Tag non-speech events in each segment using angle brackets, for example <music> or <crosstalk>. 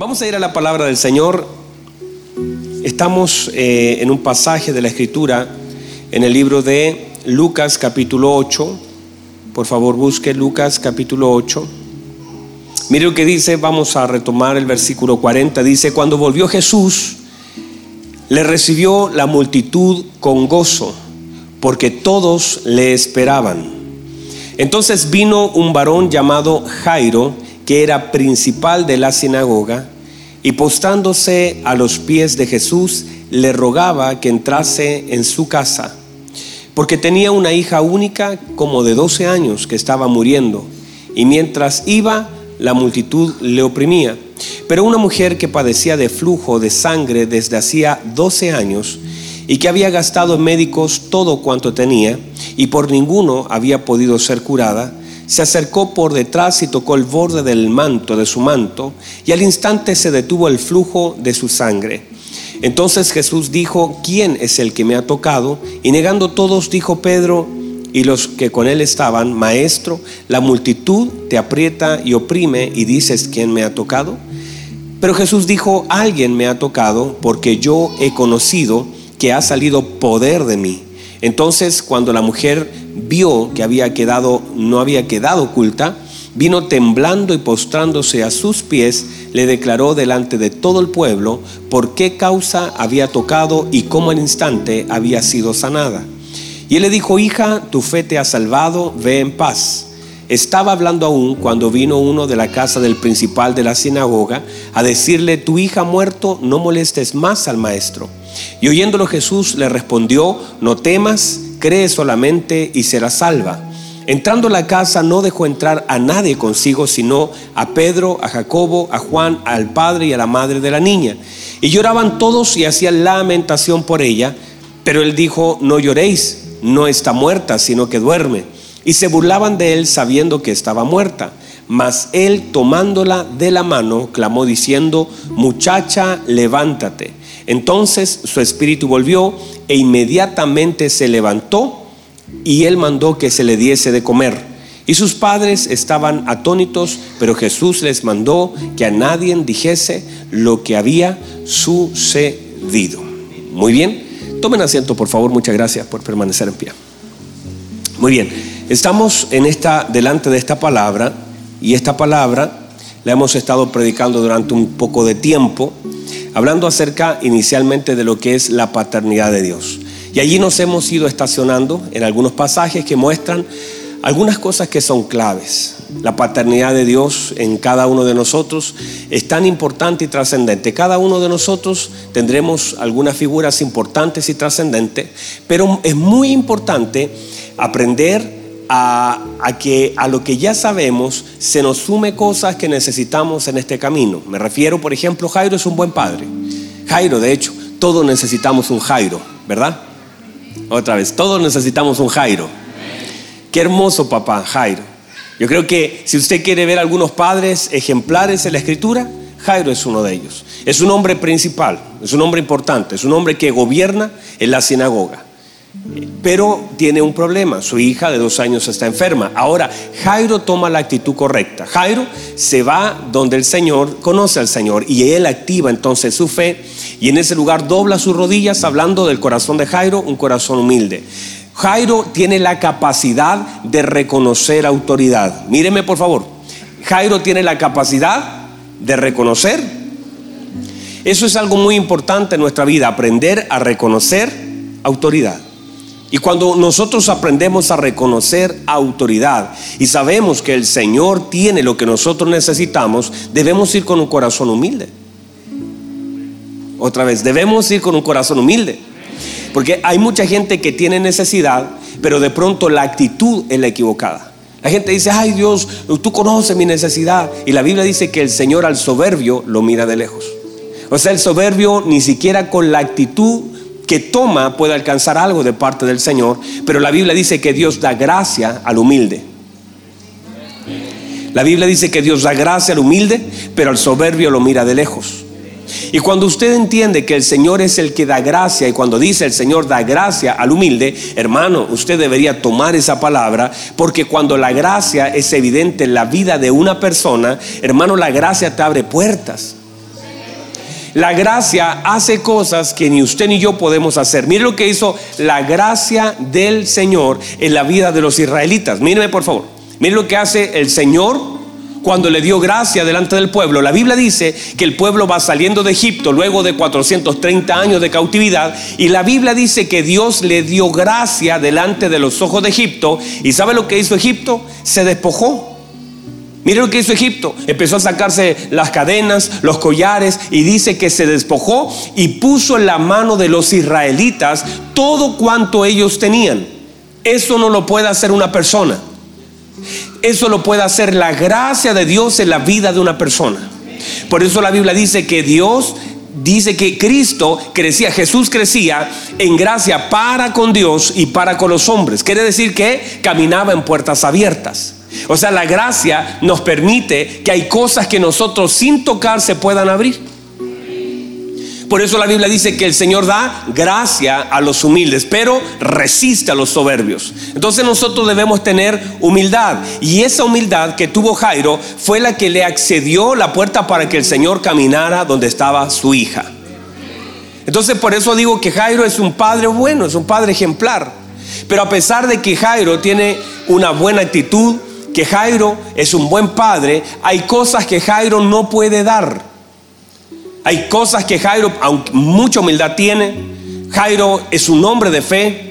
Vamos a ir a la palabra del Señor. Estamos eh, en un pasaje de la Escritura en el libro de Lucas capítulo 8. Por favor, busque Lucas capítulo 8. Mire lo que dice, vamos a retomar el versículo 40. Dice, cuando volvió Jesús, le recibió la multitud con gozo, porque todos le esperaban. Entonces vino un varón llamado Jairo, que era principal de la sinagoga, y postándose a los pies de Jesús, le rogaba que entrase en su casa, porque tenía una hija única como de 12 años que estaba muriendo, y mientras iba, la multitud le oprimía. Pero una mujer que padecía de flujo de sangre desde hacía 12 años, y que había gastado en médicos todo cuanto tenía, y por ninguno había podido ser curada, se acercó por detrás y tocó el borde del manto de su manto, y al instante se detuvo el flujo de su sangre. Entonces Jesús dijo, ¿quién es el que me ha tocado? Y negando todos, dijo Pedro y los que con él estaban, Maestro, la multitud te aprieta y oprime y dices, ¿quién me ha tocado? Pero Jesús dijo, alguien me ha tocado porque yo he conocido que ha salido poder de mí. Entonces cuando la mujer vio que había quedado, no había quedado oculta, vino temblando y postrándose a sus pies, le declaró delante de todo el pueblo por qué causa había tocado y cómo al instante había sido sanada. Y él le dijo, hija, tu fe te ha salvado, ve en paz. Estaba hablando aún cuando vino uno de la casa del principal de la sinagoga a decirle, tu hija muerto, no molestes más al maestro. Y oyéndolo Jesús le respondió, no temas, cree solamente y será salva. Entrando a la casa no dejó entrar a nadie consigo, sino a Pedro, a Jacobo, a Juan, al padre y a la madre de la niña. Y lloraban todos y hacían lamentación por ella, pero él dijo, no lloréis, no está muerta, sino que duerme. Y se burlaban de él sabiendo que estaba muerta. Mas él tomándola de la mano, clamó diciendo, muchacha, levántate. Entonces su espíritu volvió e inmediatamente se levantó y él mandó que se le diese de comer. Y sus padres estaban atónitos, pero Jesús les mandó que a nadie dijese lo que había sucedido. Muy bien, tomen asiento por favor, muchas gracias por permanecer en pie. Muy bien, estamos en esta delante de esta palabra y esta palabra la hemos estado predicando durante un poco de tiempo hablando acerca inicialmente de lo que es la paternidad de Dios. Y allí nos hemos ido estacionando en algunos pasajes que muestran algunas cosas que son claves. La paternidad de Dios en cada uno de nosotros es tan importante y trascendente. Cada uno de nosotros tendremos algunas figuras importantes y trascendentes, pero es muy importante aprender a, que a lo que ya sabemos se nos sume cosas que necesitamos en este camino. Me refiero, por ejemplo, Jairo es un buen padre. Jairo, de hecho, todos necesitamos un Jairo, ¿verdad? Otra vez, todos necesitamos un Jairo. Qué hermoso papá, Jairo. Yo creo que si usted quiere ver algunos padres ejemplares en la escritura, Jairo es uno de ellos. Es un hombre principal, es un hombre importante, es un hombre que gobierna en la sinagoga. Pero tiene un problema, su hija de dos años está enferma. Ahora, Jairo toma la actitud correcta. Jairo se va donde el Señor conoce al Señor y él activa entonces su fe y en ese lugar dobla sus rodillas hablando del corazón de Jairo, un corazón humilde. Jairo tiene la capacidad de reconocer autoridad. Míreme por favor. Jairo tiene la capacidad de reconocer. Eso es algo muy importante en nuestra vida, aprender a reconocer autoridad. Y cuando nosotros aprendemos a reconocer autoridad y sabemos que el Señor tiene lo que nosotros necesitamos, debemos ir con un corazón humilde. Otra vez, debemos ir con un corazón humilde. Porque hay mucha gente que tiene necesidad, pero de pronto la actitud es la equivocada. La gente dice, ay Dios, tú conoces mi necesidad. Y la Biblia dice que el Señor al soberbio lo mira de lejos. O sea, el soberbio ni siquiera con la actitud que toma puede alcanzar algo de parte del Señor, pero la Biblia dice que Dios da gracia al humilde. La Biblia dice que Dios da gracia al humilde, pero al soberbio lo mira de lejos. Y cuando usted entiende que el Señor es el que da gracia y cuando dice el Señor da gracia al humilde, hermano, usted debería tomar esa palabra porque cuando la gracia es evidente en la vida de una persona, hermano, la gracia te abre puertas. La gracia hace cosas que ni usted ni yo podemos hacer. Mire lo que hizo la gracia del Señor en la vida de los israelitas. Míreme por favor. Mire lo que hace el Señor cuando le dio gracia delante del pueblo. La Biblia dice que el pueblo va saliendo de Egipto luego de 430 años de cautividad y la Biblia dice que Dios le dio gracia delante de los ojos de Egipto. ¿Y sabe lo que hizo Egipto? Se despojó. Mire lo que hizo Egipto. Empezó a sacarse las cadenas, los collares y dice que se despojó y puso en la mano de los israelitas todo cuanto ellos tenían. Eso no lo puede hacer una persona. Eso lo puede hacer la gracia de Dios en la vida de una persona. Por eso la Biblia dice que Dios dice que Cristo crecía, Jesús crecía en gracia para con Dios y para con los hombres. Quiere decir que caminaba en puertas abiertas. O sea, la gracia nos permite que hay cosas que nosotros sin tocar se puedan abrir. Por eso la Biblia dice que el Señor da gracia a los humildes, pero resiste a los soberbios. Entonces nosotros debemos tener humildad. Y esa humildad que tuvo Jairo fue la que le accedió la puerta para que el Señor caminara donde estaba su hija. Entonces por eso digo que Jairo es un padre bueno, es un padre ejemplar. Pero a pesar de que Jairo tiene una buena actitud, que Jairo es un buen padre, hay cosas que Jairo no puede dar. Hay cosas que Jairo, aunque mucha humildad tiene, Jairo es un hombre de fe,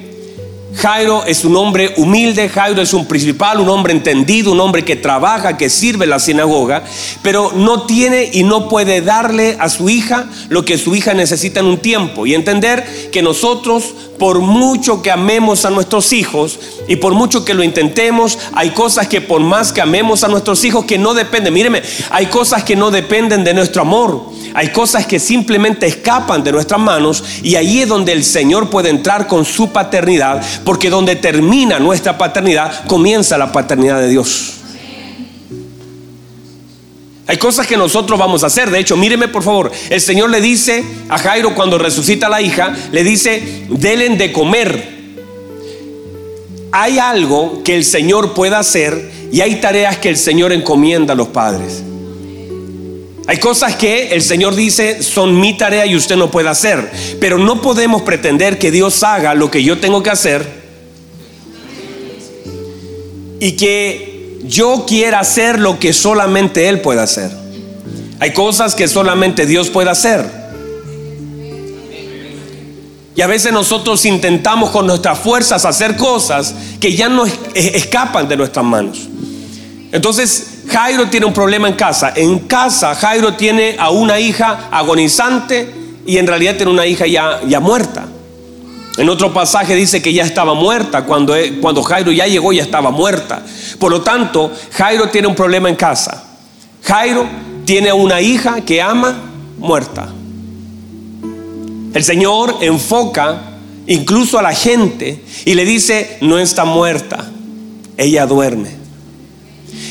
Jairo es un hombre humilde, Jairo es un principal, un hombre entendido, un hombre que trabaja, que sirve en la sinagoga, pero no tiene y no puede darle a su hija lo que su hija necesita en un tiempo. Y entender que nosotros, por mucho que amemos a nuestros hijos y por mucho que lo intentemos, hay cosas que por más que amemos a nuestros hijos que no dependen, míreme, hay cosas que no dependen de nuestro amor. Hay cosas que simplemente escapan de nuestras manos y ahí es donde el Señor puede entrar con su paternidad, porque donde termina nuestra paternidad, comienza la paternidad de Dios. Hay cosas que nosotros vamos a hacer. De hecho, míreme por favor. El Señor le dice a Jairo cuando resucita a la hija, le dice, delen de comer. Hay algo que el Señor puede hacer y hay tareas que el Señor encomienda a los padres. Hay cosas que el Señor dice son mi tarea y usted no puede hacer. Pero no podemos pretender que Dios haga lo que yo tengo que hacer y que yo quiera hacer lo que solamente Él puede hacer. Hay cosas que solamente Dios puede hacer. Y a veces nosotros intentamos con nuestras fuerzas hacer cosas que ya no escapan de nuestras manos. Entonces, Jairo tiene un problema en casa. En casa Jairo tiene a una hija agonizante y en realidad tiene una hija ya, ya muerta. En otro pasaje dice que ya estaba muerta. Cuando, cuando Jairo ya llegó ya estaba muerta. Por lo tanto, Jairo tiene un problema en casa. Jairo tiene una hija que ama muerta. El Señor enfoca incluso a la gente y le dice, no está muerta, ella duerme.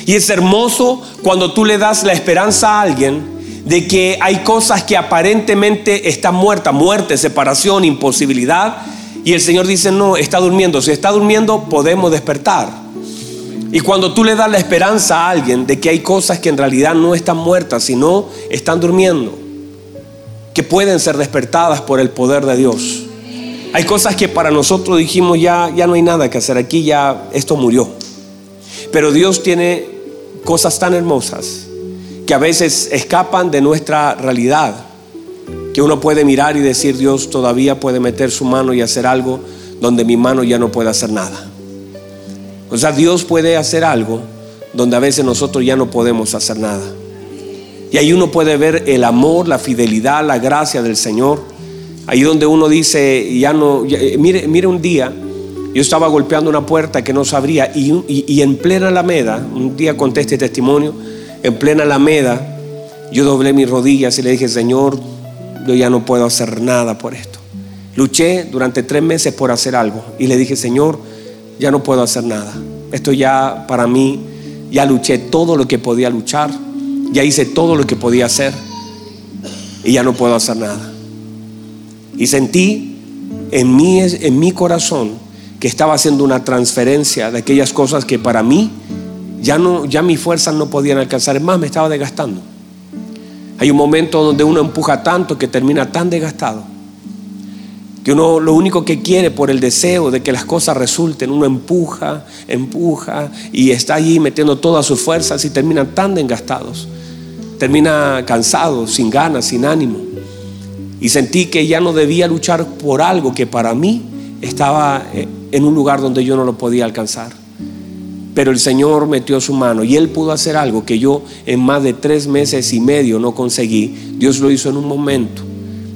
Y es hermoso cuando tú le das la esperanza a alguien de que hay cosas que aparentemente están muertas, muerte, separación, imposibilidad. Y el Señor dice, no, está durmiendo. Si está durmiendo, podemos despertar. Y cuando tú le das la esperanza a alguien de que hay cosas que en realidad no están muertas, sino están durmiendo, que pueden ser despertadas por el poder de Dios. Hay cosas que para nosotros dijimos ya, ya no hay nada que hacer, aquí ya esto murió. Pero Dios tiene cosas tan hermosas que a veces escapan de nuestra realidad, que uno puede mirar y decir, Dios todavía puede meter su mano y hacer algo donde mi mano ya no puede hacer nada. O sea, Dios puede hacer algo donde a veces nosotros ya no podemos hacer nada. Y ahí uno puede ver el amor, la fidelidad, la gracia del Señor. Ahí donde uno dice, ya no, eh, mire, mire un día, yo estaba golpeando una puerta que no se abría y, en plena Alameda, un día conté este testimonio, en plena Alameda, yo doblé mis rodillas y le dije, Señor, yo ya no puedo hacer nada por esto. Luché durante tres meses por hacer algo y le dije, Señor, ya no puedo hacer nada. Esto ya para mí, ya luché todo lo que podía luchar, ya hice todo lo que podía hacer y ya no puedo hacer nada. Y sentí en en mi corazón, que estaba haciendo una transferencia de aquellas cosas que para mí ya no ya mis fuerzas no podían alcanzar, más me estaba desgastando. Hay un momento donde uno empuja tanto que termina tan desgastado. Que uno lo único que quiere por el deseo de que las cosas resulten, uno empuja, empuja y está allí metiendo todas sus fuerzas y termina tan desgastados. Termina cansado, sin ganas, sin ánimo. Y sentí que ya no debía luchar por algo que para mí estaba eh, en un lugar donde yo no lo podía alcanzar. Pero el Señor metió su mano y Él pudo hacer algo que yo en más de tres meses y medio no conseguí. Dios lo hizo en un momento,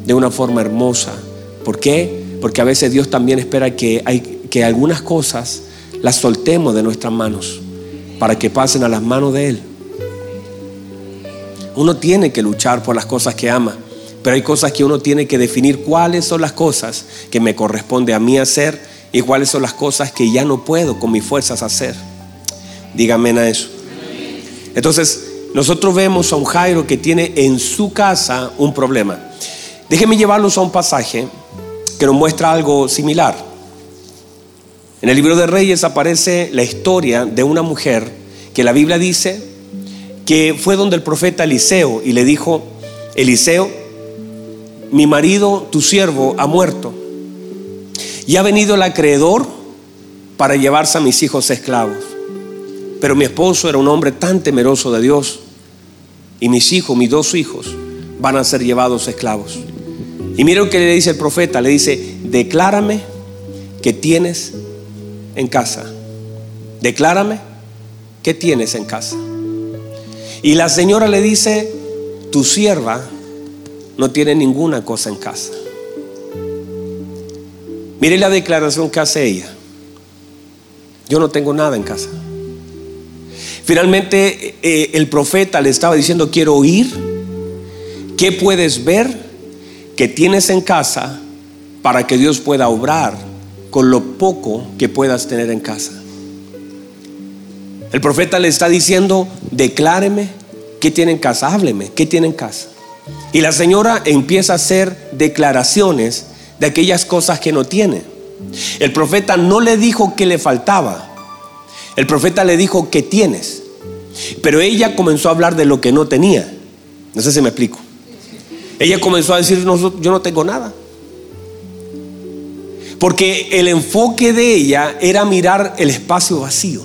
de una forma hermosa. ¿Por qué? Porque a veces Dios también espera que, hay, que algunas cosas las soltemos de nuestras manos para que pasen a las manos de Él. Uno tiene que luchar por las cosas que ama, pero hay cosas que uno tiene que definir cuáles son las cosas que me corresponde a mí hacer y cuáles son las cosas que ya no puedo con mis fuerzas hacer. Dígame a eso. Entonces, nosotros vemos a un Jairo que tiene en su casa un problema. Déjenme llevarlos a un pasaje que nos muestra algo similar. En el libro de Reyes aparece la historia de una mujer que la Biblia dice que fue donde el profeta Eliseo y le dijo, Eliseo, mi marido, tu siervo, ha muerto y ha venido el acreedor para llevarse a mis hijos esclavos. Pero mi esposo era un hombre tan temeroso de Dios y mis hijos, mis dos hijos, van a ser llevados esclavos. Y mira lo que le dice el profeta, le dice, declárame que tienes en casa. Declárame que tienes en casa. Y la señora le dice, tu sierva no tiene ninguna cosa en casa. Mire la declaración que hace ella. Yo no tengo nada en casa. Finalmente eh, el profeta le estaba diciendo, quiero oír, ¿qué puedes ver que tienes en casa para que Dios pueda obrar con lo poco que puedas tener en casa? El profeta le está diciendo, decláreme qué tiene en casa, hábleme, qué tiene en casa. Y la señora empieza a hacer declaraciones de aquellas cosas que no tiene. El profeta no le dijo que le faltaba, el profeta le dijo, ¿qué tienes? Pero ella comenzó a hablar de lo que no tenía. No sé si me explico. Ella comenzó a decir, yo no tengo nada. Porque el enfoque de ella era mirar el espacio vacío.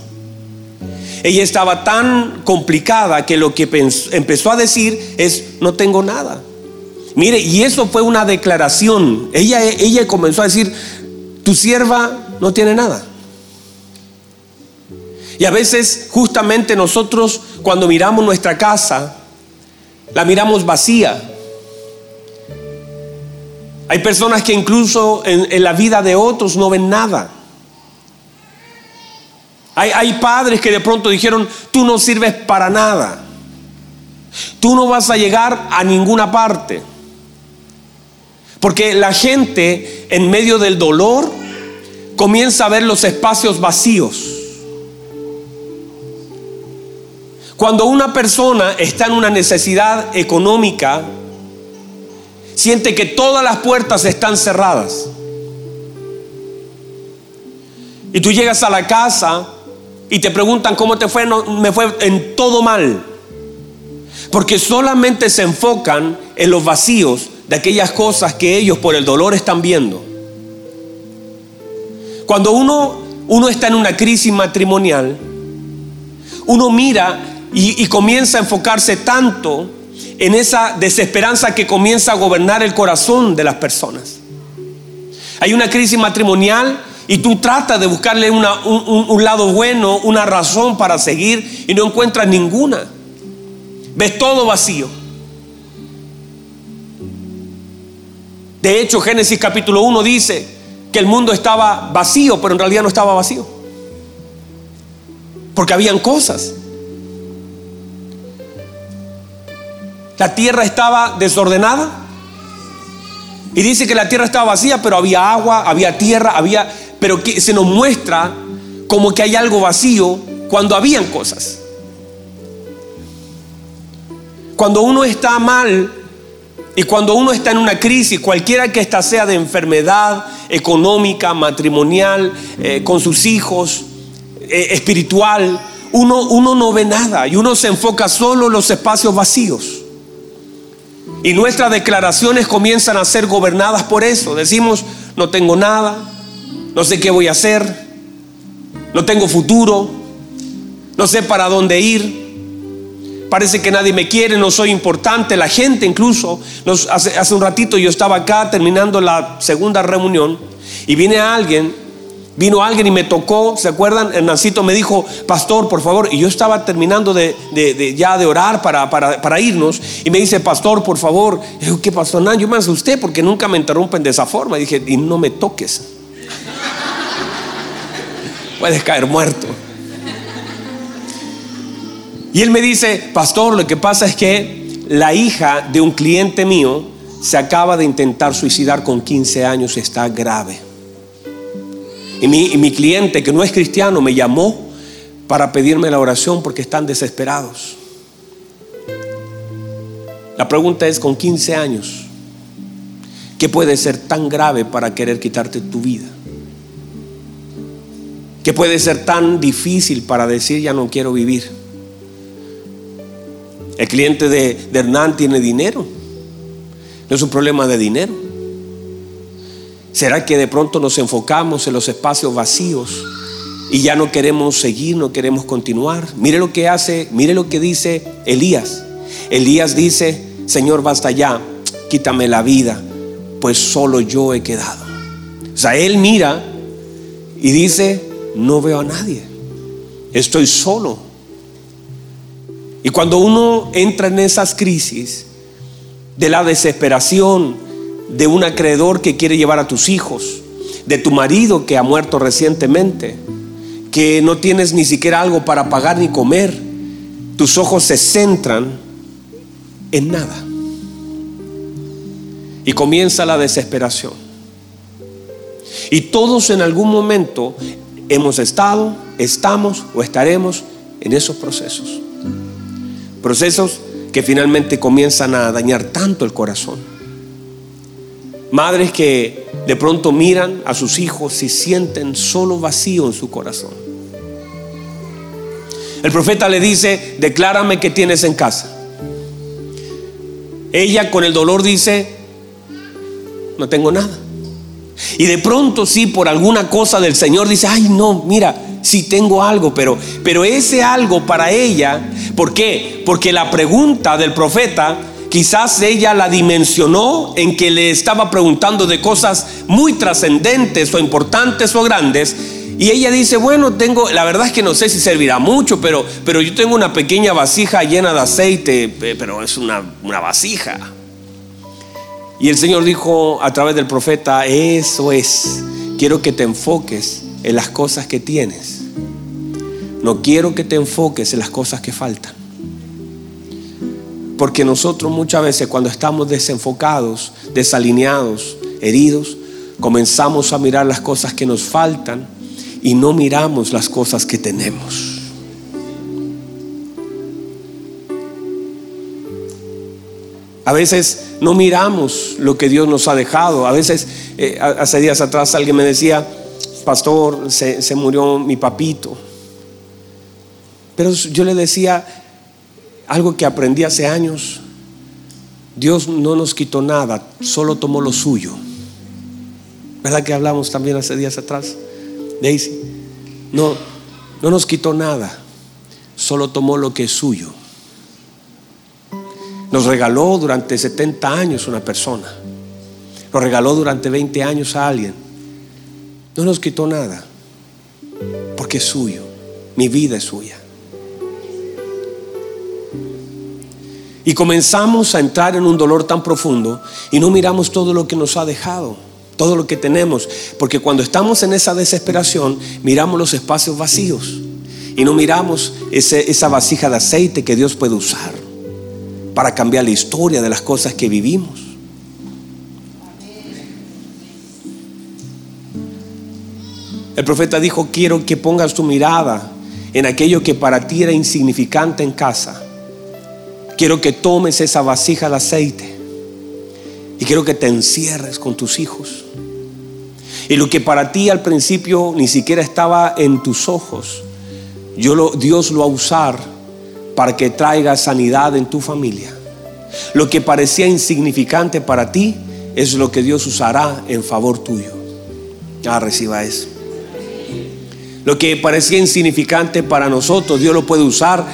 Ella estaba tan complicada que lo que empezó a decir es, no tengo nada. Mire, y eso fue una declaración. Ella, ella comenzó a decir, tu sierva no tiene nada. Y a veces justamente nosotros cuando miramos nuestra casa, la miramos vacía. Hay personas que incluso en, la vida de otros no ven nada. Hay, hay padres que de pronto dijeron, tú no sirves para nada. Tú no vas a llegar a ninguna parte. Porque la gente en medio del dolor comienza a ver los espacios vacíos. Cuando una persona está en una necesidad económica, siente que todas las puertas están cerradas. Y tú llegas a la casa y te preguntan cómo te fue, no, me fue en todo mal. Porque solamente se enfocan en los vacíos de aquellas cosas que ellos por el dolor están viendo. Cuando uno, uno está en una crisis matrimonial, uno mira y, comienza a enfocarse tanto en esa desesperanza que comienza a gobernar el corazón de las personas. Hay una crisis matrimonial y tú tratas de buscarle un, un, lado bueno, una razón para seguir y no encuentras ninguna. Ves todo vacío. De hecho, Génesis capítulo 1 dice que el mundo estaba vacío, pero en realidad no estaba vacío. Porque habían cosas. La tierra estaba desordenada. Y dice que la tierra estaba vacía, pero había agua, había tierra, había... Pero que se nos muestra como que hay algo vacío cuando habían cosas. Cuando uno está mal y cuando uno está en una crisis, cualquiera que ésta sea de enfermedad económica, matrimonial, eh, con sus hijos, eh, espiritual, uno, uno no ve nada y uno se enfoca solo en los espacios vacíos. Y nuestras declaraciones comienzan a ser gobernadas por eso. Decimos, no tengo nada, no sé qué voy a hacer, no tengo futuro, no sé para dónde ir. Parece que nadie me quiere, no soy importante. La gente incluso, hace, un ratito yo estaba acá terminando la segunda reunión y viene alguien Vino alguien y me tocó, ¿se acuerdan? Hernancito me dijo, pastor, por favor. Y yo estaba terminando de, ya de orar para, irnos. Y me dice, pastor, por favor. Y digo, ¿qué pastor? No, yo me asusté porque nunca me interrumpen de esa forma. Y dije, y no me toques. <laughs> Puedes caer muerto. Y él me dice, pastor, lo que pasa es que la hija de un cliente mío se acaba de intentar suicidar con 15 años, está grave. Y mi, cliente, que no es cristiano, me llamó para pedirme la oración porque están desesperados. La pregunta es, con 15 años, ¿qué puede ser tan grave para querer quitarte tu vida? ¿Qué puede ser tan difícil para decir ya no quiero vivir? El cliente de, Hernán tiene dinero. No es un problema de dinero. ¿Será que de pronto nos enfocamos en los espacios vacíos y ya no queremos seguir, no queremos continuar? Mire lo que hace, mire lo que dice Elías. Elías dice, Señor, basta ya, quítame la vida, pues solo yo he quedado. O sea, él mira y dice, no veo a nadie, estoy solo. Y cuando uno entra en esas crisis de la desesperación, de un acreedor que quiere llevar a tus hijos, de tu marido que ha muerto recientemente, que no tienes ni siquiera algo para pagar ni comer, tus ojos se centran en nada. Y comienza la desesperación. Y todos en algún momento hemos estado, estamos o estaremos en esos procesos. Procesos que finalmente comienzan a dañar tanto el corazón. Madres que de pronto miran a sus hijos y sienten solo vacío en su corazón. El profeta le dice, declárame que tienes en casa. Ella con el dolor dice, no tengo nada. Y de pronto sí, por alguna cosa del Señor dice, ay no, mira, sí tengo algo, pero, pero ese algo para ella, ¿por qué? Porque la pregunta del profeta Quizás ella la dimensionó en que le estaba preguntando de cosas muy trascendentes o importantes o grandes. Y ella dice, bueno, tengo, la verdad es que no sé si servirá mucho, pero, pero yo tengo una pequeña vasija llena de aceite, pero es una, una vasija. Y el Señor dijo a través del profeta, eso es, quiero que te enfoques en las cosas que tienes. No quiero que te enfoques en las cosas que faltan. Porque nosotros muchas veces cuando estamos desenfocados, desalineados, heridos, comenzamos a mirar las cosas que nos faltan y no miramos las cosas que tenemos. A veces no miramos lo que Dios nos ha dejado. A veces, eh, hace días atrás alguien me decía, pastor, se, se murió mi papito. Pero yo le decía, algo que aprendí hace años. Dios no nos quitó nada, solo tomó lo suyo. ¿Verdad que hablamos también hace días atrás? Daisy, no, no nos quitó nada, solo tomó lo que es suyo. Nos regaló durante 70 años una persona, nos regaló durante 20 años a alguien. No nos quitó nada, porque es suyo, mi vida es suya. Y comenzamos a entrar en un dolor tan profundo y no miramos todo lo que nos ha dejado, todo lo que tenemos. Porque cuando estamos en esa desesperación, miramos los espacios vacíos y no miramos esa vasija de aceite que Dios puede usar para cambiar la historia de las cosas que vivimos. Profeta dijo, quiero que pongas tu mirada en aquello que para ti era insignificante en casa Quiero que tomes esa vasija de aceite y quiero que te encierres con tus hijos. Y lo que para ti al principio ni siquiera estaba en tus ojos, yo lo, Dios lo va a usar para que traiga sanidad en tu familia. Lo que parecía insignificante para ti es lo que Dios usará en favor tuyo. Ah, reciba eso. Lo que parecía insignificante para nosotros, Dios lo puede usar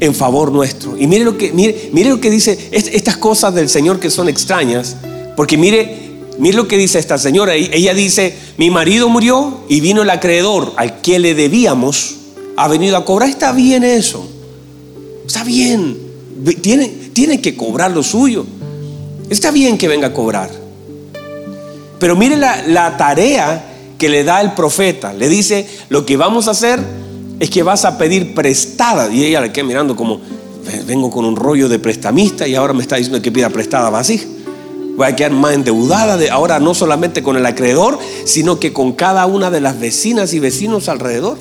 en favor nuestro. Y mire lo que, mire, lo que dice estas cosas del Señor que son extrañas, porque mire, mire lo que dice esta señora. Ella dice, mi marido murió y vino el acreedor al que le debíamos, ha venido a cobrar. Está bien eso. Está bien. Tiene, tiene que cobrar lo suyo. Está bien que venga a cobrar. Pero mire la, la tarea que le da el profeta. Le dice, lo que vamos a hacer es que vas a pedir prestada. Y ella le queda mirando como, vengo con un rollo de prestamista y ahora me está diciendo que pida prestada vasija. Voy a quedar más endeudada de ahora no solamente con el acreedor, sino que con cada una de las vecinas y vecinos alrededor.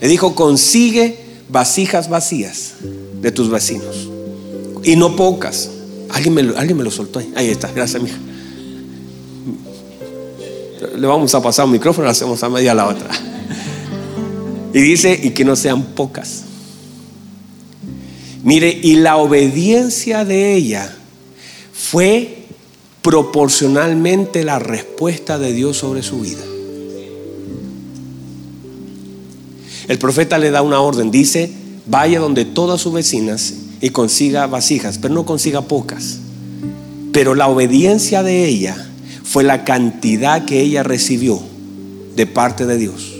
Le dijo, consigue vasijas vacías de tus vecinos. Y no pocas. Alguien me, alguien me lo soltó ahí. Ahí está, gracias, mija. Le vamos a pasar un micrófono, lo hacemos a media la otra. Y dice, y que no sean pocas. Mire, y la obediencia de ella fue proporcionalmente la respuesta de Dios sobre su vida. El profeta le da una orden, dice, vaya donde todas sus vecinas y consiga vasijas, pero no consiga pocas. Pero la obediencia de ella fue la cantidad que ella recibió de parte de Dios.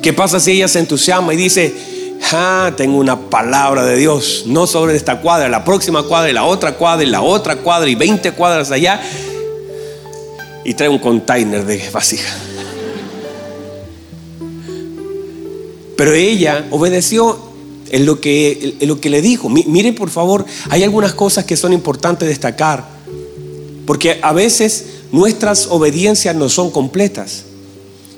¿Qué pasa si ella se entusiasma y dice, ah, tengo una palabra de Dios, no sobre esta cuadra, la próxima cuadra y la otra cuadra y la otra cuadra y 20 cuadras allá? Y trae un container de vasija. Pero ella obedeció en lo que, en lo que le dijo. Miren por favor, hay algunas cosas que son importantes destacar. Porque a veces nuestras obediencias no son completas.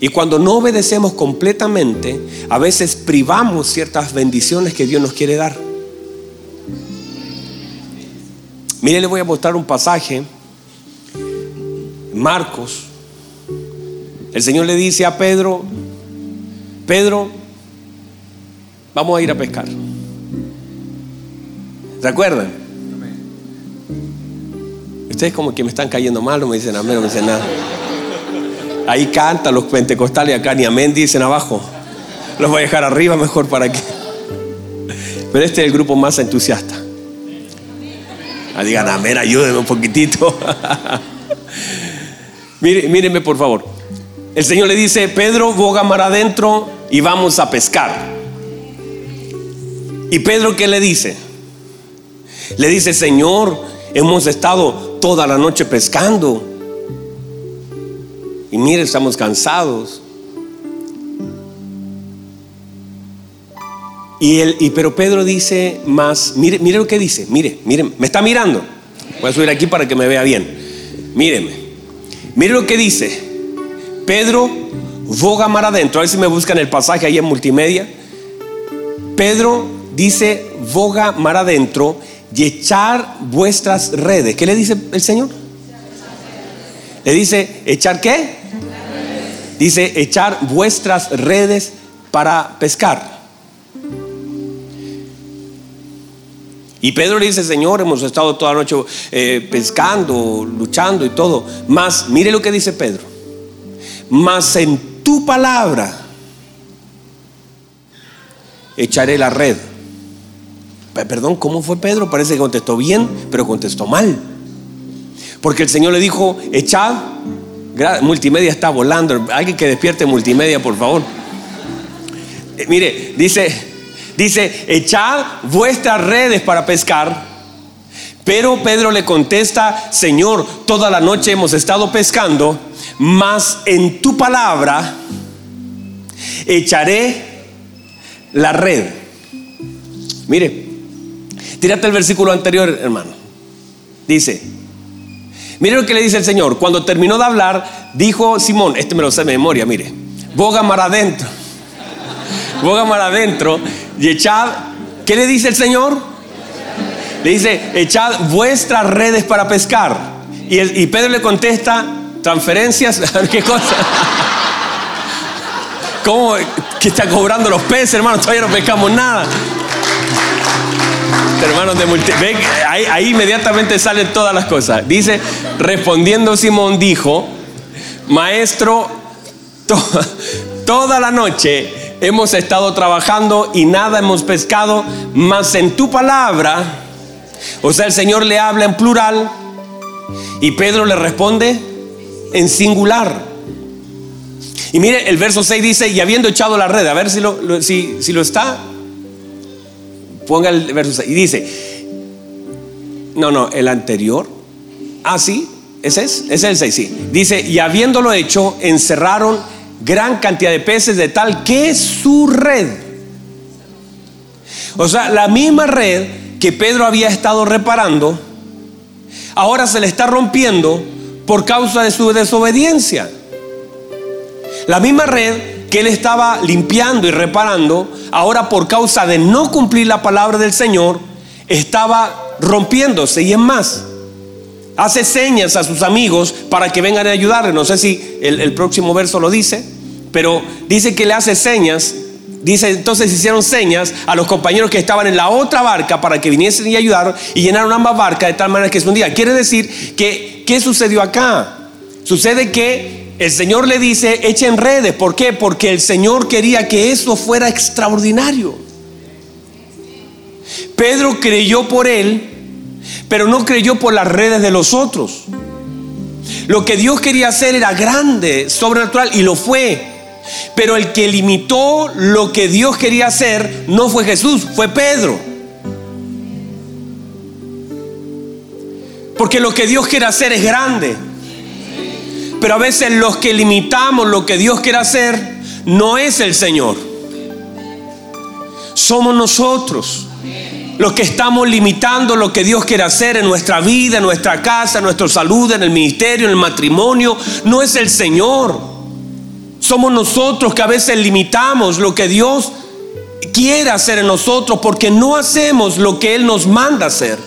Y cuando no obedecemos completamente, a veces privamos ciertas bendiciones que Dios nos quiere dar. Mire, le voy a mostrar un pasaje. Marcos. El Señor le dice a Pedro, Pedro, vamos a ir a pescar. ¿Se acuerdan? Ustedes como que me están cayendo mal, no me dicen amén, no me dicen nada. Ahí cantan los pentecostales, acá ni amén dicen abajo. Los voy a dejar arriba mejor para que. Pero este es el grupo más entusiasta. Ah, digan amén, ayúdenme un poquitito. <laughs> mírenme por favor. El Señor le dice, Pedro, boga mar adentro y vamos a pescar. ¿Y Pedro qué le dice? Le dice, Señor, hemos estado toda la noche pescando y mire, estamos cansados. Y, y pero Pedro dice más, mire, mire lo que dice, mire, mire, me está mirando. Voy a subir aquí para que me vea bien. Míreme, mire lo que dice. Pedro boga mar adentro. A ver si me buscan el pasaje ahí en multimedia. Pedro dice, boga mar adentro y echar vuestras redes. ¿Qué le dice el Señor? Le dice, ¿echar qué? Dice, echar vuestras redes para pescar. Y Pedro le dice, Señor, hemos estado toda la noche eh, pescando, luchando y todo. Más, mire lo que dice Pedro. Más en tu palabra echaré la red. Perdón, ¿cómo fue Pedro? Parece que contestó bien, pero contestó mal. Porque el Señor le dijo, echad Multimedia está volando. Alguien que despierte multimedia, por favor. Eh, mire, dice, dice, echad vuestras redes para pescar. Pero Pedro le contesta, Señor, toda la noche hemos estado pescando, mas en tu palabra echaré la red. Mire, tírate el versículo anterior, hermano. Dice, Mire lo que le dice el Señor. Cuando terminó de hablar, dijo Simón, este me lo sé de memoria, mire, boga mar adentro. <laughs> Boga mar adentro y echad, ¿qué le dice el Señor? Le dice, echad vuestras redes para pescar. Y, Pedro le contesta, transferencias, <laughs> ¿qué cosa? <laughs> ¿Cómo? que está cobrando los peces, hermano, todavía no pescamos nada. Hermanos de ahí inmediatamente salen todas las cosas. Dice, respondiendo Simón dijo, maestro, <laughs> toda la noche hemos estado trabajando y nada hemos pescado, mas en tu palabra, o sea, el Señor le habla en plural y Pedro le responde en singular. Y mire, el verso 6 dice, y habiendo echado la red, a ver si lo, si, si lo está, ponga el verso 6, y dice, no, no, el anterior, ah, sí, ese es, ese es el 6, sí. Dice, y habiéndolo hecho, encerraron gran cantidad de peces de tal que su red, o sea, la misma red que Pedro había estado reparando, ahora se le está rompiendo por causa de su desobediencia. La misma red que él estaba limpiando y reparando, ahora por causa de no cumplir la palabra del Señor, estaba rompiéndose. Y es más, hace señas a sus amigos para que vengan a ayudarle. No sé si el, próximo verso lo dice, pero dice que le hace señas. Dice, entonces hicieron señas a los compañeros que estaban en la otra barca para que viniesen y ayudaron y llenaron ambas barcas de tal manera que se hundía. Quiere decir que, ¿qué sucedió acá? Sucede que el Señor le dice, echen redes. ¿Por qué? Porque el Señor quería que eso fuera extraordinario. Pedro creyó por él pero no creyó por las redes de los otros. Lo que Dios quería hacer era grande, sobrenatural, y lo fue. Pero el que limitó lo que Dios quería hacer no fue Jesús, fue Pedro. Porque lo que Dios quiere hacer es grande. Pero a veces los que limitamos lo que Dios quiere hacer no es el Señor. Somos nosotros los que estamos limitando lo que Dios quiere hacer en nuestra vida, en nuestra casa, en nuestra salud, en el ministerio, en el matrimonio, no es el Señor. Somos nosotros que a veces limitamos lo que Dios quiere hacer en nosotros porque no hacemos lo que Él nos manda hacer.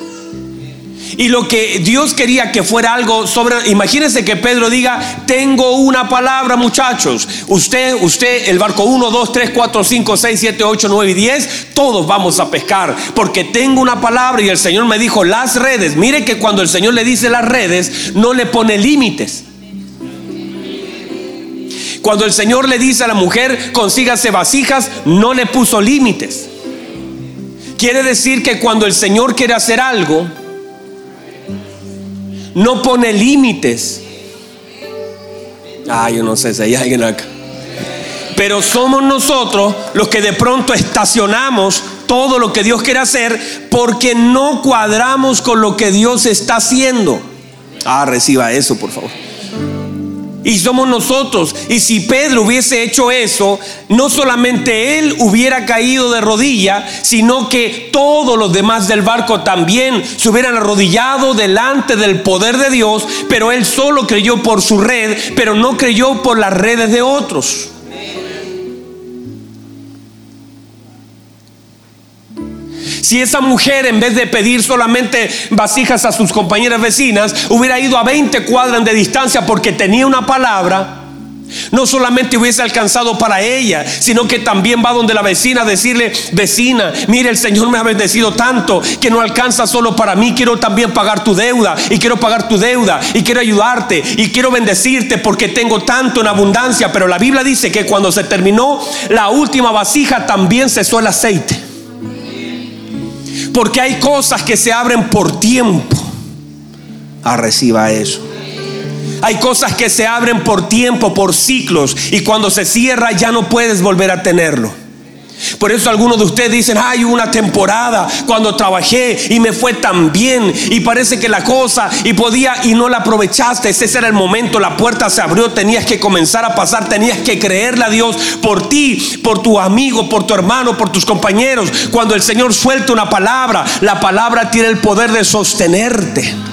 Y lo que Dios quería que fuera algo sobre, imagínense que Pedro diga, tengo una palabra muchachos, usted, usted, el barco 1, 2, 3, 4, 5, 6, 7, 8, 9 y 10, todos vamos a pescar, porque tengo una palabra y el Señor me dijo, las redes, mire que cuando el Señor le dice las redes, no le pone límites. Cuando el Señor le dice a la mujer, consígase vasijas, no le puso límites. Quiere decir que cuando el Señor quiere hacer algo, no pone límites. Ah, yo no sé si hay alguien acá. Pero somos nosotros los que de pronto estacionamos todo lo que Dios quiere hacer porque no cuadramos con lo que Dios está haciendo. Ah, reciba eso, por favor. Y somos nosotros. Y si Pedro hubiese hecho eso, no solamente él hubiera caído de rodilla, sino que todos los demás del barco también se hubieran arrodillado delante del poder de Dios, pero él solo creyó por su red, pero no creyó por las redes de otros. Si esa mujer en vez de pedir solamente vasijas a sus compañeras vecinas, hubiera ido a 20 cuadras de distancia porque tenía una palabra, no solamente hubiese alcanzado para ella, sino que también va donde la vecina a decirle, vecina, mire, el Señor me ha bendecido tanto que no alcanza solo para mí, quiero también pagar tu deuda y quiero pagar tu deuda y quiero ayudarte y quiero bendecirte porque tengo tanto en abundancia. Pero la Biblia dice que cuando se terminó la última vasija también cesó el aceite. Porque hay cosas que se abren por tiempo. Ah, reciba eso. Hay cosas que se abren por tiempo, por ciclos. Y cuando se cierra ya no puedes volver a tenerlo. Por eso algunos de ustedes dicen, hay una temporada cuando trabajé y me fue tan bien y parece que la cosa y podía y no la aprovechaste. Ese era el momento, la puerta se abrió, tenías que comenzar a pasar, tenías que creerle a Dios por ti, por tu amigo, por tu hermano, por tus compañeros. Cuando el Señor suelta una palabra, la palabra tiene el poder de sostenerte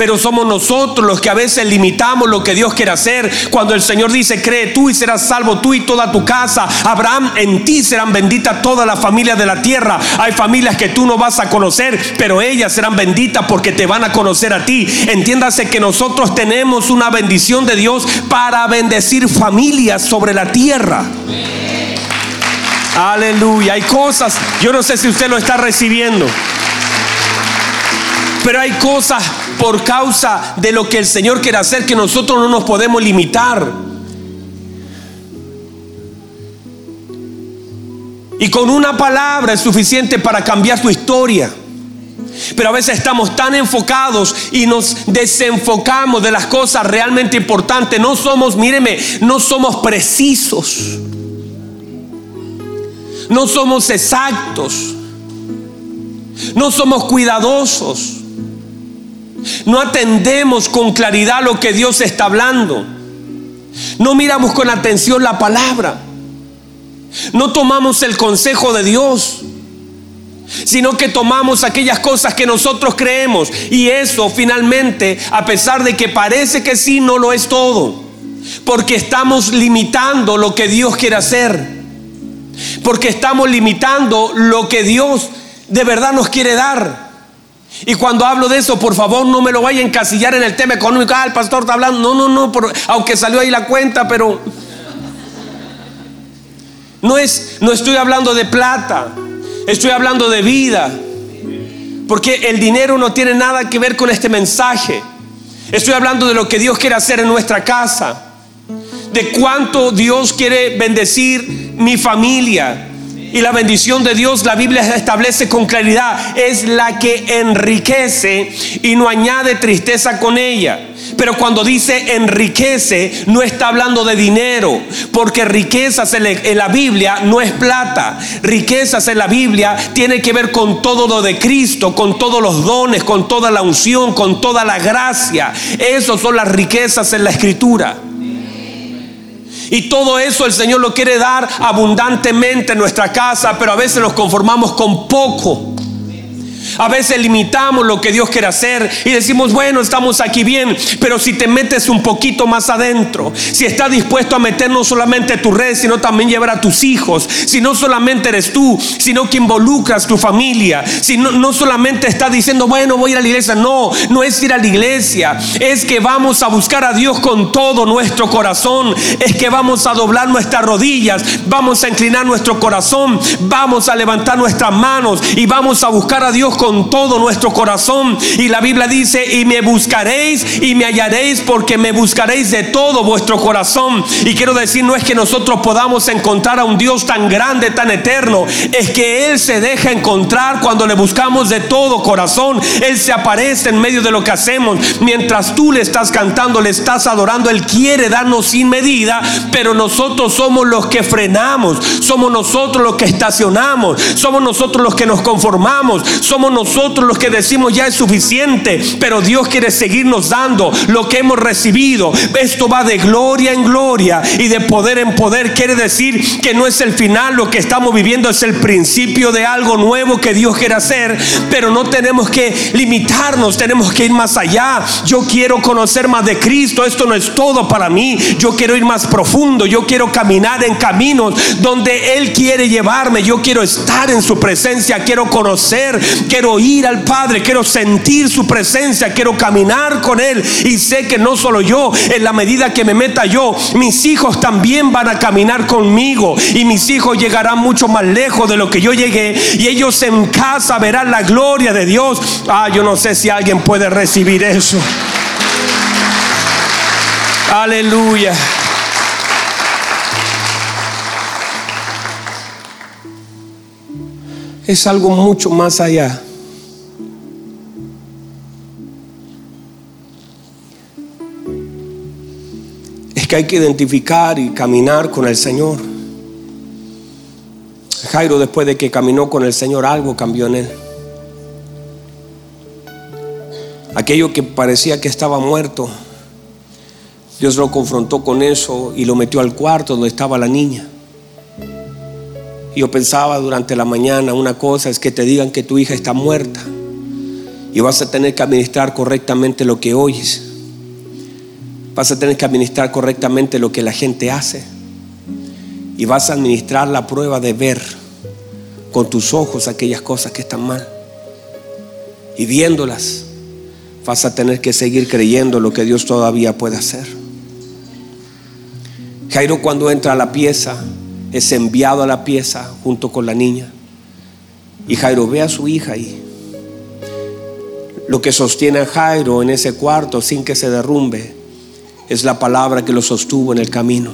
pero somos nosotros los que a veces limitamos lo que Dios quiere hacer. Cuando el Señor dice, cree tú y serás salvo tú y toda tu casa. Abraham, en ti serán benditas todas las familias de la tierra. Hay familias que tú no vas a conocer, pero ellas serán benditas porque te van a conocer a ti. Entiéndase que nosotros tenemos una bendición de Dios para bendecir familias sobre la tierra. Aleluya. Hay cosas, yo no sé si usted lo está recibiendo. Pero hay cosas por causa de lo que el Señor quiere hacer que nosotros no nos podemos limitar. Y con una palabra es suficiente para cambiar tu historia. Pero a veces estamos tan enfocados y nos desenfocamos de las cosas realmente importantes. No somos, míreme, no somos precisos. No somos exactos. No somos cuidadosos. No atendemos con claridad lo que Dios está hablando. No miramos con atención la palabra. No tomamos el consejo de Dios, sino que tomamos aquellas cosas que nosotros creemos. Y eso finalmente, a pesar de que parece que sí, no lo es todo. Porque estamos limitando lo que Dios quiere hacer. Porque estamos limitando lo que Dios de verdad nos quiere dar. Y cuando hablo de eso, por favor, no me lo vaya a encasillar en el tema económico. Ah, el pastor está hablando. No, no, no, aunque salió ahí la cuenta, pero no es no estoy hablando de plata, estoy hablando de vida. Porque el dinero no tiene nada que ver con este mensaje. Estoy hablando de lo que Dios quiere hacer en nuestra casa. De cuánto Dios quiere bendecir mi familia, y la bendición de Dios, la Biblia establece con claridad, es la que enriquece y no añade tristeza con ella. Pero cuando dice enriquece, no está hablando de dinero, porque riquezas en la Biblia no es plata. Riquezas en la Biblia tiene que ver con todo lo de Cristo, con todos los dones, con toda la unción, con toda la gracia. Esas son las riquezas en la Escritura. Y todo eso el Señor lo quiere dar abundantemente en nuestra casa, pero a veces nos conformamos con poco. A veces limitamos lo que Dios quiere hacer y decimos, bueno, estamos aquí bien, pero si te metes un poquito más adentro, si estás dispuesto a meter no solamente tu red, sino también llevar a tus hijos, si no solamente eres tú, sino que involucras tu familia, si no, no solamente estás diciendo, bueno, voy a ir a la iglesia, no, no es ir a la iglesia, es que vamos a buscar a Dios con todo nuestro corazón, es que vamos a doblar nuestras rodillas, vamos a inclinar nuestro corazón, vamos a levantar nuestras manos y vamos a buscar a Dios con todo nuestro corazón. Y la Biblia dice, y me buscaréis y me hallaréis porque me buscaréis de todo vuestro corazón. Y quiero decir, no es que nosotros podamos encontrar a un Dios tan grande, tan eterno, es que Él se deja encontrar cuando le buscamos de todo corazón. Él se aparece en medio de lo que hacemos. Mientras tú le estás cantando, le estás adorando, Él quiere darnos sin medida, pero nosotros somos los que frenamos, somos nosotros los que estacionamos, somos nosotros los que nos conformamos, somos nosotros los que decimos ya es suficiente, pero Dios quiere seguirnos dando lo que hemos recibido. Esto va de gloria en gloria y de poder en poder. Quiere decir que no es el final, lo que estamos viviendo es el principio de algo nuevo que Dios quiere hacer, pero no tenemos que limitarnos, tenemos que ir más allá. Yo quiero conocer más de Cristo, esto no es todo para mí, yo quiero ir más profundo, yo quiero caminar en caminos donde Él quiere llevarme, yo quiero estar en su presencia, quiero conocer, quiero ir al Padre, quiero sentir su presencia, quiero caminar con Él. Y sé que no solo yo, en la medida que me meta yo, mis hijos también van a caminar conmigo. Y mis hijos llegarán mucho más lejos de lo que yo llegué. Y ellos en casa verán la gloria de Dios. Ah, yo no sé si alguien puede recibir eso. Aleluya. Es algo mucho más allá. Que hay que identificar y caminar con el Señor. Jairo después de que caminó con el Señor algo cambió en él. Aquello que parecía que estaba muerto, Dios lo confrontó con eso y lo metió al cuarto donde estaba la niña. Yo pensaba durante la mañana, una cosa es que te digan que tu hija está muerta y vas a tener que administrar correctamente lo que oyes. Vas a tener que administrar correctamente lo que la gente hace. Y vas a administrar la prueba de ver con tus ojos aquellas cosas que están mal. Y viéndolas, vas a tener que seguir creyendo lo que Dios todavía puede hacer. Jairo cuando entra a la pieza, es enviado a la pieza junto con la niña. Y Jairo ve a su hija ahí. Lo que sostiene a Jairo en ese cuarto sin que se derrumbe es la palabra que lo sostuvo en el camino.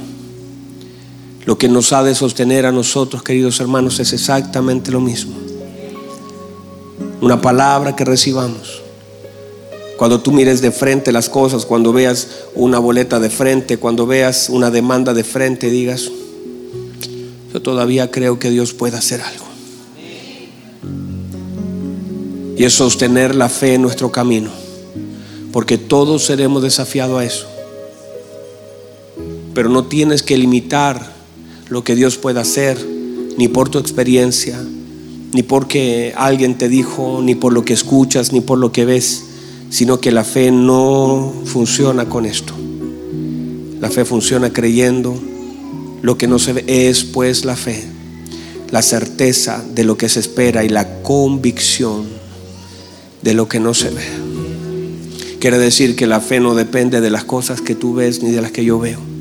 Lo que nos ha de sostener a nosotros, queridos hermanos, es exactamente lo mismo. Una palabra que recibamos. Cuando tú mires de frente las cosas, cuando veas una boleta de frente, cuando veas una demanda de frente, digas, yo todavía creo que Dios puede hacer algo. Y es sostener la fe en nuestro camino, porque todos seremos desafiados a eso. Pero no tienes que limitar lo que Dios puede hacer, ni por tu experiencia, ni porque alguien te dijo, ni por lo que escuchas, ni por lo que ves, sino que la fe no funciona con esto. La fe funciona creyendo. Lo que no se ve es pues la fe, la certeza de lo que se espera y la convicción de lo que no se ve. Quiere decir que la fe no depende de las cosas que tú ves ni de las que yo veo.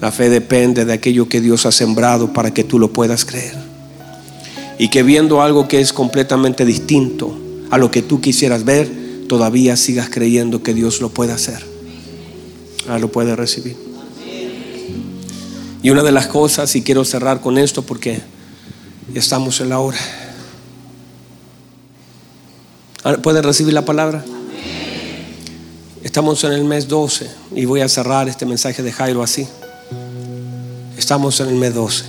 La fe depende de aquello que Dios ha sembrado para que tú lo puedas creer. Y que viendo algo que es completamente distinto a lo que tú quisieras ver, todavía sigas creyendo que Dios lo puede hacer. Ah, lo puede recibir. Y una de las cosas, y quiero cerrar con esto porque estamos en la hora. Ah, ¿Pueden recibir la palabra? Estamos en el mes 12 y voy a cerrar este mensaje de Jairo así. Estamos en el mes 12.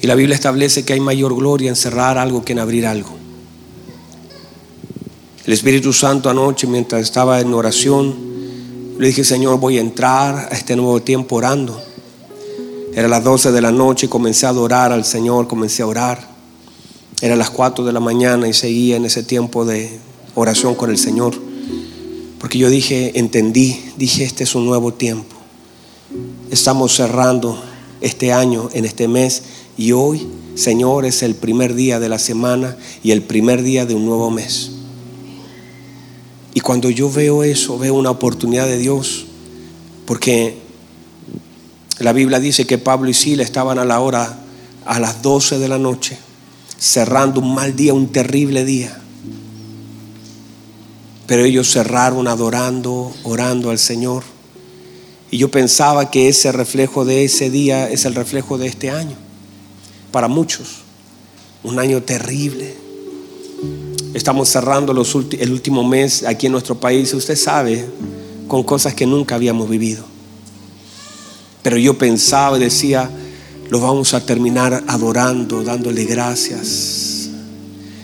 Y la Biblia establece que hay mayor gloria en cerrar algo que en abrir algo. El Espíritu Santo anoche, mientras estaba en oración, le dije, Señor, voy a entrar a este nuevo tiempo orando. Era las 12 de la noche y comencé a adorar al Señor, comencé a orar. Era las 4 de la mañana y seguía en ese tiempo de oración con el Señor. Porque yo dije, entendí, dije, este es un nuevo tiempo. Estamos cerrando este año, en este mes, y hoy, Señor, es el primer día de la semana y el primer día de un nuevo mes. Y cuando yo veo eso, veo una oportunidad de Dios, porque la Biblia dice que Pablo y Sila estaban a la hora, a las 12 de la noche, cerrando un mal día, un terrible día. Pero ellos cerraron adorando, orando al Señor. Y yo pensaba que ese reflejo de ese día es el reflejo de este año. Para muchos, un año terrible. Estamos cerrando el último mes aquí en nuestro país, usted sabe, con cosas que nunca habíamos vivido. Pero yo pensaba y decía, lo vamos a terminar adorando, dándole gracias.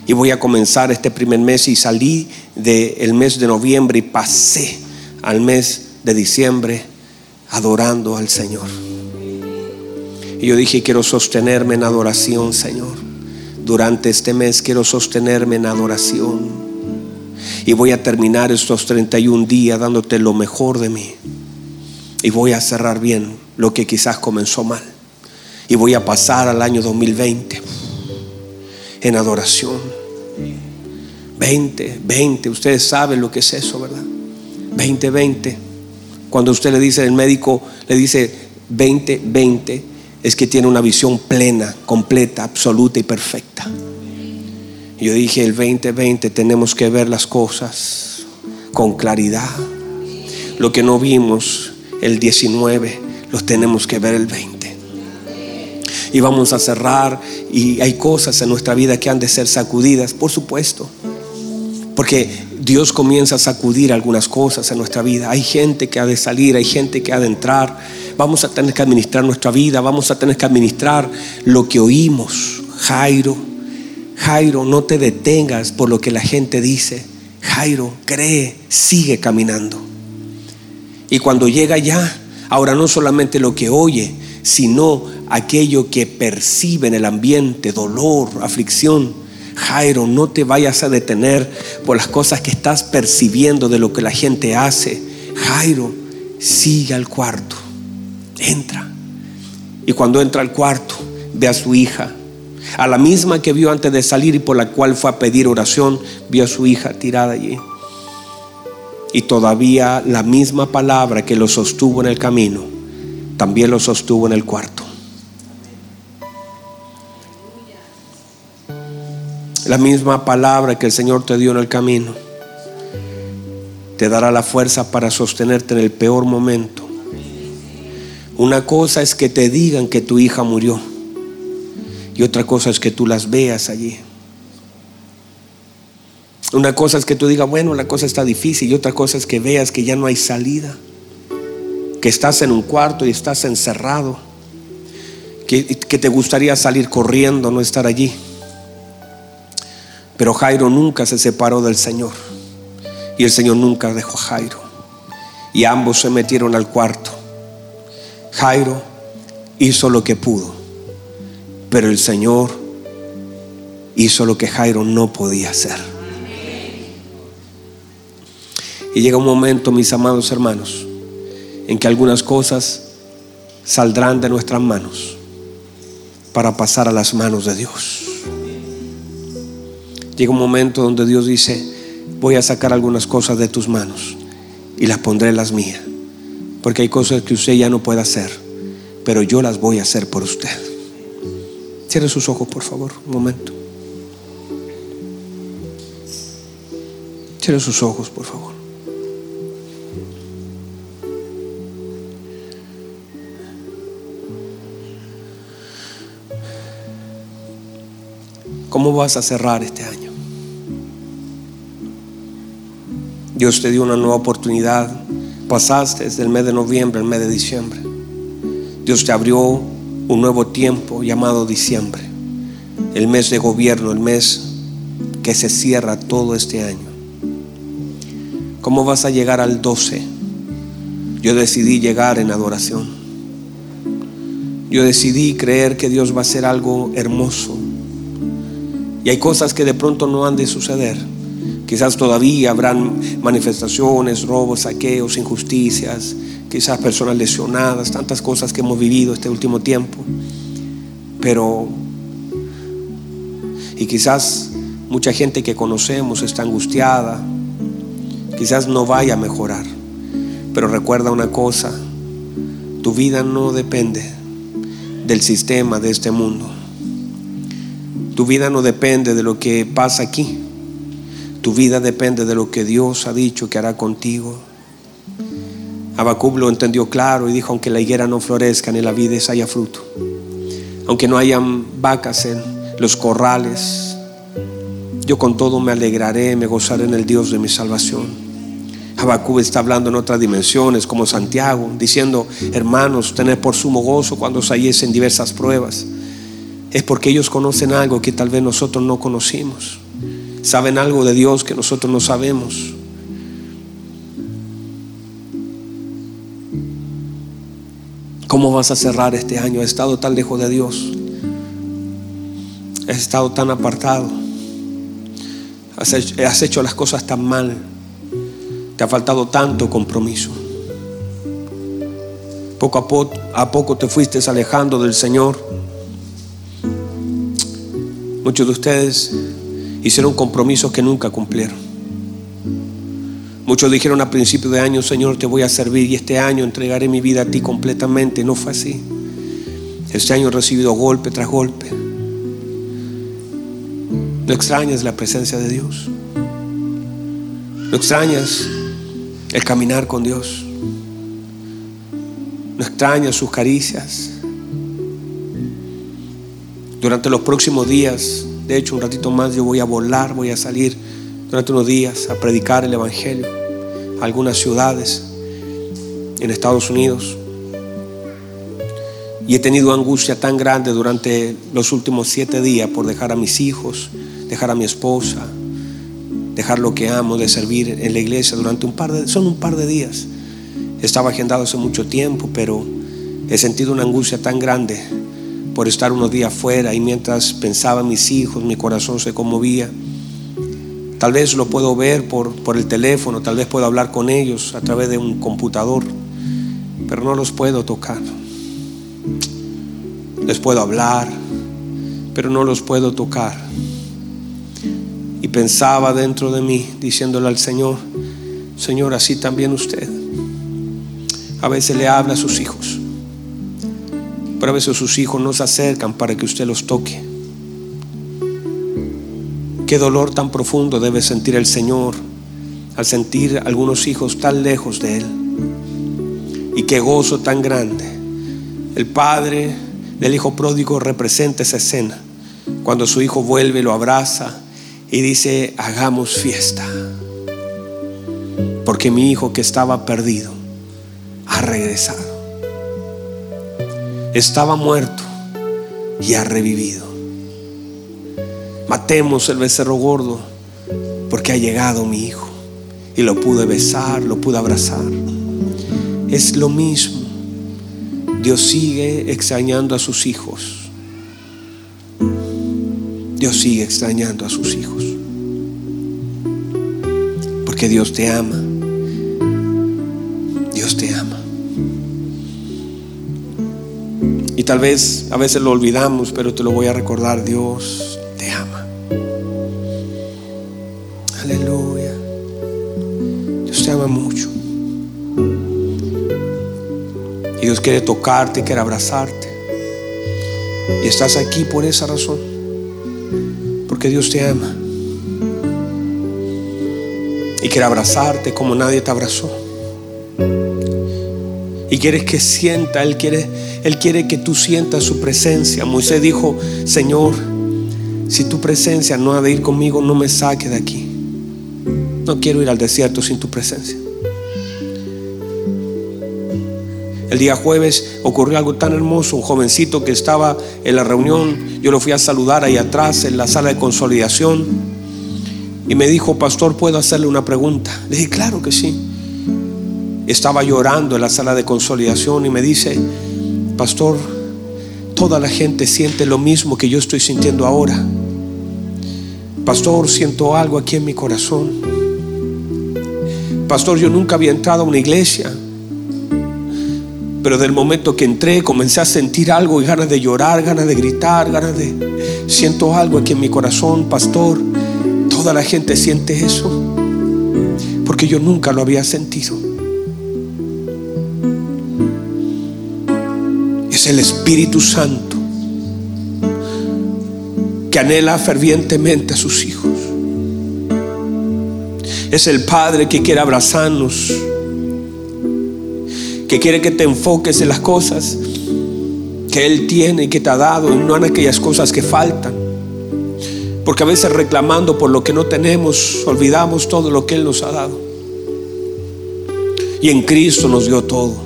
Y voy a comenzar este primer mes y salí del mes de noviembre y pasé al mes de diciembre adorando al Señor. Y yo dije, quiero sostenerme en adoración, Señor. Durante este mes quiero sostenerme en adoración. Y voy a terminar estos 31 días dándote lo mejor de mí. Y voy a cerrar bien lo que quizás comenzó mal. Y voy a pasar al año 2020 en adoración. 20, 20, ustedes saben lo que es eso, ¿verdad? 20, 20 cuando usted le dice, el médico le dice 20-20, es que tiene una visión plena, completa, absoluta y perfecta. yo dije, el 20-20 tenemos que ver las cosas con claridad. Lo que no vimos el 19, los tenemos que ver el 20. Y vamos a cerrar y hay cosas en nuestra vida que han de ser sacudidas, por supuesto. Porque Dios comienza a sacudir algunas cosas en nuestra vida. Hay gente que ha de salir, hay gente que ha de entrar. Vamos a tener que administrar nuestra vida, vamos a tener que administrar lo que oímos. Jairo, Jairo, no te detengas por lo que la gente dice. Jairo, cree, sigue caminando. Y cuando llega ya, ahora no solamente lo que oye, sino aquello que percibe en el ambiente, dolor, aflicción Jairo, no te vayas a detener por las cosas que estás percibiendo de lo que la gente hace. Jairo, sigue al cuarto. Entra. Y cuando entra al cuarto, ve a su hija. A la misma que vio antes de salir y por la cual fue a pedir oración, vio a su hija tirada allí. Y todavía la misma palabra que lo sostuvo en el camino, también lo sostuvo en el cuarto. La misma palabra que el Señor te dio en el camino te dará la fuerza para sostenerte en el peor momento. Una cosa es que te digan que tu hija murió y otra cosa es que tú las veas allí. Una cosa es que tú digas, bueno, la cosa está difícil y otra cosa es que veas que ya no hay salida, que estás en un cuarto y estás encerrado, que, que te gustaría salir corriendo, no estar allí. Pero Jairo nunca se separó del Señor. Y el Señor nunca dejó a Jairo. Y ambos se metieron al cuarto. Jairo hizo lo que pudo. Pero el Señor hizo lo que Jairo no podía hacer. Y llega un momento, mis amados hermanos, en que algunas cosas saldrán de nuestras manos para pasar a las manos de Dios. Llega un momento donde Dios dice, voy a sacar algunas cosas de tus manos y las pondré en las mías. Porque hay cosas que usted ya no puede hacer, pero yo las voy a hacer por usted. Cierre sus ojos, por favor, un momento. Cierre sus ojos, por favor. ¿Cómo vas a cerrar este año? Dios te dio una nueva oportunidad. Pasaste desde el mes de noviembre al mes de diciembre. Dios te abrió un nuevo tiempo llamado diciembre. El mes de gobierno, el mes que se cierra todo este año. ¿Cómo vas a llegar al 12? Yo decidí llegar en adoración. Yo decidí creer que Dios va a hacer algo hermoso y hay cosas que de pronto no han de suceder. Quizás todavía habrán manifestaciones, robos, saqueos, injusticias, quizás personas lesionadas, tantas cosas que hemos vivido este último tiempo. Pero, y quizás mucha gente que conocemos está angustiada, quizás no vaya a mejorar. Pero recuerda una cosa, tu vida no depende del sistema de este mundo. Tu vida no depende de lo que pasa aquí. Tu vida depende de lo que Dios ha dicho que hará contigo. Abacub lo entendió claro y dijo, aunque la higuera no florezca ni la vida haya fruto, aunque no hayan vacas en los corrales, yo con todo me alegraré, me gozaré en el Dios de mi salvación. Abacub está hablando en otras dimensiones, como Santiago, diciendo, hermanos, tener por sumo gozo cuando os diversas pruebas es porque ellos conocen algo que tal vez nosotros no conocimos. Saben algo de Dios que nosotros no sabemos. ¿Cómo vas a cerrar este año? Has estado tan lejos de Dios. Has estado tan apartado. Has hecho, las cosas tan mal. Te ha faltado tanto compromiso. Poco a poco, a poco te fuiste alejando del Señor. Muchos de ustedes hicieron compromisos que nunca cumplieron. Muchos dijeron a principio de año, Señor, te voy a servir y este año entregaré mi vida a ti completamente. No fue así. Este año he recibido golpe tras golpe. No extrañas la presencia de Dios. No extrañas el caminar con Dios. No extrañas sus caricias. Durante los próximos días, de hecho un ratito más yo voy a volar, voy a salir durante unos días a predicar el Evangelio a algunas ciudades en Estados Unidos. Y he tenido angustia tan grande durante los últimos siete días por dejar a mis hijos, dejar a mi esposa, dejar lo que amo de servir en la iglesia durante un par de, son un par de días. Estaba agendado hace mucho tiempo, pero he sentido una angustia tan grande por estar unos días fuera y mientras pensaba en mis hijos, mi corazón se conmovía. Tal vez lo puedo ver por, por el teléfono, tal vez puedo hablar con ellos a través de un computador, pero no los puedo tocar. Les puedo hablar, pero no los puedo tocar. Y pensaba dentro de mí, diciéndole al Señor, Señor, así también usted. A veces le habla a sus hijos pero a veces sus hijos no se acercan para que usted los toque. Qué dolor tan profundo debe sentir el Señor al sentir algunos hijos tan lejos de Él. Y qué gozo tan grande. El Padre del Hijo pródigo representa esa escena. Cuando su hijo vuelve, lo abraza y dice, hagamos fiesta. Porque mi hijo que estaba perdido ha regresado. Estaba muerto y ha revivido. Matemos el becerro gordo porque ha llegado mi hijo y lo pude besar, lo pude abrazar. Es lo mismo. Dios sigue extrañando a sus hijos. Dios sigue extrañando a sus hijos. Porque Dios te ama. Y tal vez a veces lo olvidamos, pero te lo voy a recordar. Dios te ama. Aleluya. Dios te ama mucho. Y Dios quiere tocarte, quiere abrazarte. Y estás aquí por esa razón. Porque Dios te ama. Y quiere abrazarte como nadie te abrazó. Y quiere que sienta, Él quiere, Él quiere que tú sientas su presencia. Moisés dijo, Señor, si tu presencia no ha de ir conmigo, no me saque de aquí. No quiero ir al desierto sin tu presencia. El día jueves ocurrió algo tan hermoso. Un jovencito que estaba en la reunión, yo lo fui a saludar ahí atrás en la sala de consolidación. Y me dijo, pastor, ¿puedo hacerle una pregunta? Le dije, claro que sí. Estaba llorando en la sala de consolidación y me dice, pastor, toda la gente siente lo mismo que yo estoy sintiendo ahora. Pastor, siento algo aquí en mi corazón. Pastor, yo nunca había entrado a una iglesia. Pero del momento que entré comencé a sentir algo y ganas de llorar, ganas de gritar, ganas de... Siento algo aquí en mi corazón, pastor. Toda la gente siente eso. Porque yo nunca lo había sentido. Es el Espíritu Santo que anhela fervientemente a sus hijos. Es el Padre que quiere abrazarnos que quiere que te enfoques en las cosas que Él tiene y que te ha dado y no en aquellas cosas que faltan. Porque a veces reclamando por lo que no tenemos, olvidamos todo lo que Él nos ha dado. Y en Cristo nos dio todo.